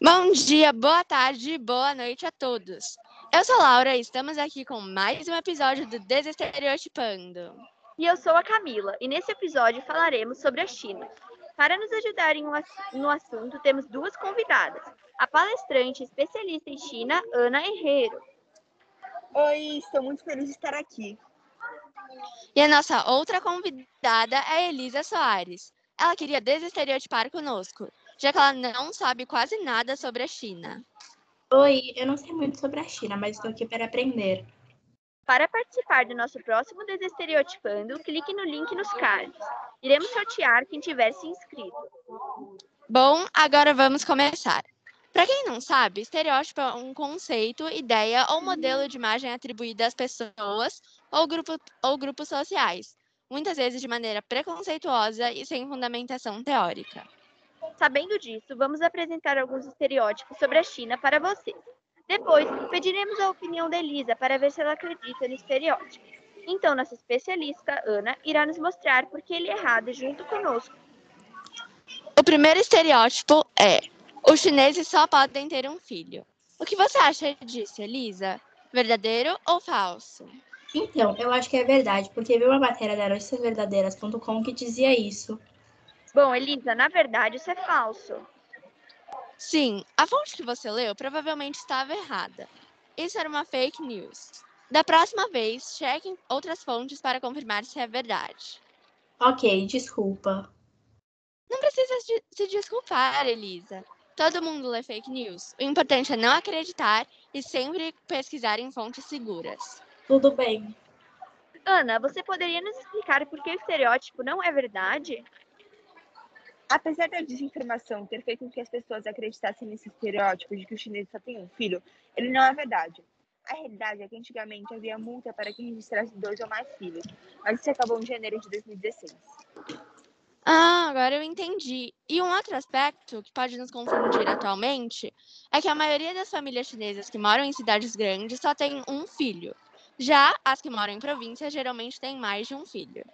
Bom dia, boa tarde, boa noite a todos. Eu sou Laura e estamos aqui com mais um episódio do Desestereotipando. E eu sou a Camila, e nesse episódio falaremos sobre a China. Para nos ajudarem no assunto, temos duas convidadas: a palestrante especialista em China, Ana Herrero. Oi, estou muito feliz de estar aqui. E a nossa outra convidada é a Elisa Soares. Ela queria desestereotipar conosco, já que ela não sabe quase nada sobre a China. Oi, eu não sei muito sobre a China, mas estou aqui para aprender. Para participar do nosso próximo Desestereotipando, clique no link nos cards. Iremos sortear quem tiver se inscrito. Bom, agora vamos começar. Para quem não sabe, estereótipo é um conceito, ideia ou modelo de imagem atribuída às pessoas ou, grupo, ou grupos sociais, muitas vezes de maneira preconceituosa e sem fundamentação teórica. Sabendo disso, vamos apresentar alguns estereótipos sobre a China para vocês. Depois, pediremos a opinião da Elisa para ver se ela acredita no estereótipo. Então, nossa especialista, Ana, irá nos mostrar por que ele é errado junto conosco. O primeiro estereótipo é: os chineses só podem ter um filho. O que você acha disso, Elisa? Verdadeiro ou falso? Então, eu acho que é verdade, porque vi uma matéria da noticiasverdadeiras.com que dizia isso. Bom, Elisa, na verdade isso é falso. Sim, a fonte que você leu provavelmente estava errada. Isso era uma fake news. Da próxima vez, cheque outras fontes para confirmar se é verdade. Ok, desculpa. Não precisa se desculpar, Elisa. Todo mundo lê fake news. O importante é não acreditar e sempre pesquisar em fontes seguras. Tudo bem. Ana, você poderia nos explicar por que o estereótipo não é verdade? Apesar da desinformação ter feito com que as pessoas acreditassem nesse estereótipo de que o chinês só tem um filho, ele não é verdade. A realidade é que antigamente havia multa para quem registrasse dois ou mais filhos, mas isso acabou em janeiro de 2016. Ah, agora eu entendi. E um outro aspecto que pode nos confundir atualmente é que a maioria das famílias chinesas que moram em cidades grandes só tem um filho. Já as que moram em províncias geralmente têm mais de um filho.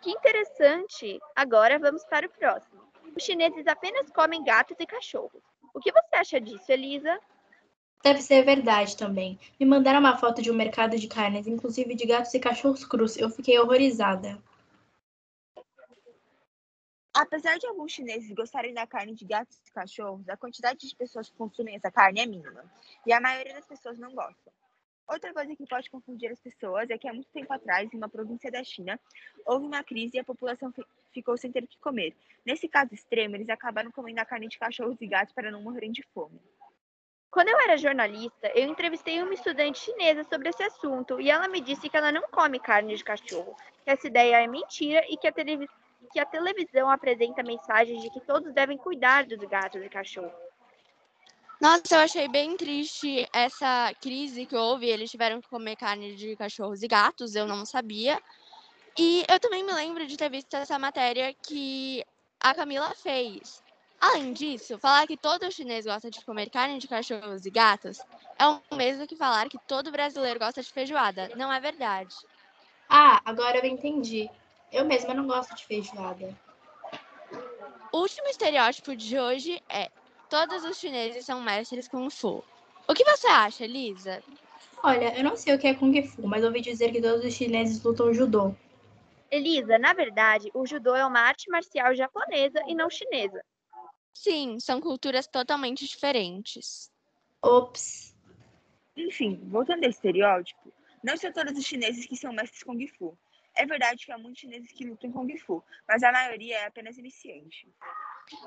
Que interessante! Agora vamos para o próximo. Os chineses apenas comem gatos e cachorros. O que você acha disso, Elisa? Deve ser verdade também. Me mandaram uma foto de um mercado de carnes, inclusive de gatos e cachorros crus. Eu fiquei horrorizada. Apesar de alguns chineses gostarem da carne de gatos e cachorros, a quantidade de pessoas que consumem essa carne é mínima. E a maioria das pessoas não gostam. Outra coisa que pode confundir as pessoas é que há muito tempo atrás, em uma província da China, houve uma crise e a população ficou sem ter o que comer. Nesse caso extremo, eles acabaram comendo a carne de cachorros e gatos para não morrerem de fome. Quando eu era jornalista, eu entrevistei uma estudante chinesa sobre esse assunto e ela me disse que ela não come carne de cachorro, que essa ideia é mentira e que a, que a televisão apresenta mensagens de que todos devem cuidar dos gatos e cachorros. Nossa, eu achei bem triste essa crise que houve. Eles tiveram que comer carne de cachorros e gatos, eu não sabia. E eu também me lembro de ter visto essa matéria que a Camila fez. Além disso, falar que todo chinês gosta de comer carne de cachorros e gatos é o mesmo que falar que todo brasileiro gosta de feijoada. Não é verdade. Ah, agora eu entendi. Eu mesma não gosto de feijoada. O último estereótipo de hoje é Todos os chineses são mestres Kung Fu. O que você acha, Lisa? Olha, eu não sei o que é Kung Fu, mas ouvi dizer que todos os chineses lutam judô. Elisa, na verdade, o judô é uma arte marcial japonesa e não chinesa. Sim, são culturas totalmente diferentes. Ops. Enfim, voltando ao estereótipo, não são todos os chineses que são mestres Kung Fu. É verdade que há muitos chineses que lutam Kung Fu, mas a maioria é apenas iniciante.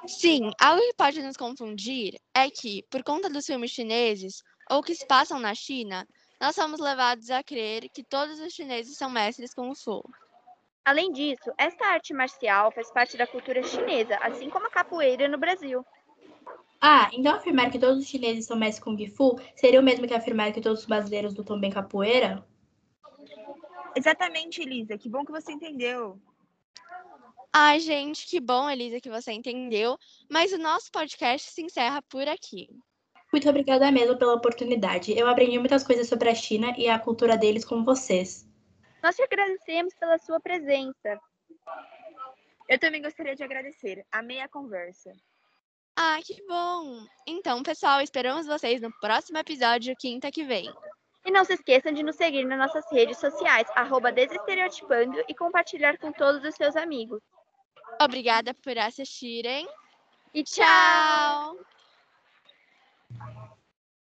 Sim, algo que pode nos confundir é que, por conta dos filmes chineses ou que se passam na China, nós somos levados a crer que todos os chineses são mestres Kung Fu. Além disso, esta arte marcial faz parte da cultura chinesa, assim como a capoeira no Brasil. Ah, então afirmar que todos os chineses são mestres Kung Fu seria o mesmo que afirmar que todos os brasileiros lutam bem capoeira? Exatamente, Elisa. Que bom que você entendeu. Ai, gente, que bom, Elisa, que você entendeu. Mas o nosso podcast se encerra por aqui. Muito obrigada mesmo pela oportunidade. Eu aprendi muitas coisas sobre a China e a cultura deles com vocês. Nós te agradecemos pela sua presença. Eu também gostaria de agradecer. Amei a conversa. Ah, que bom! Então, pessoal, esperamos vocês no próximo episódio, quinta que vem. E não se esqueçam de nos seguir nas nossas redes sociais, arroba Desestereotipando e compartilhar com todos os seus amigos. Obrigada por assistirem E tchau!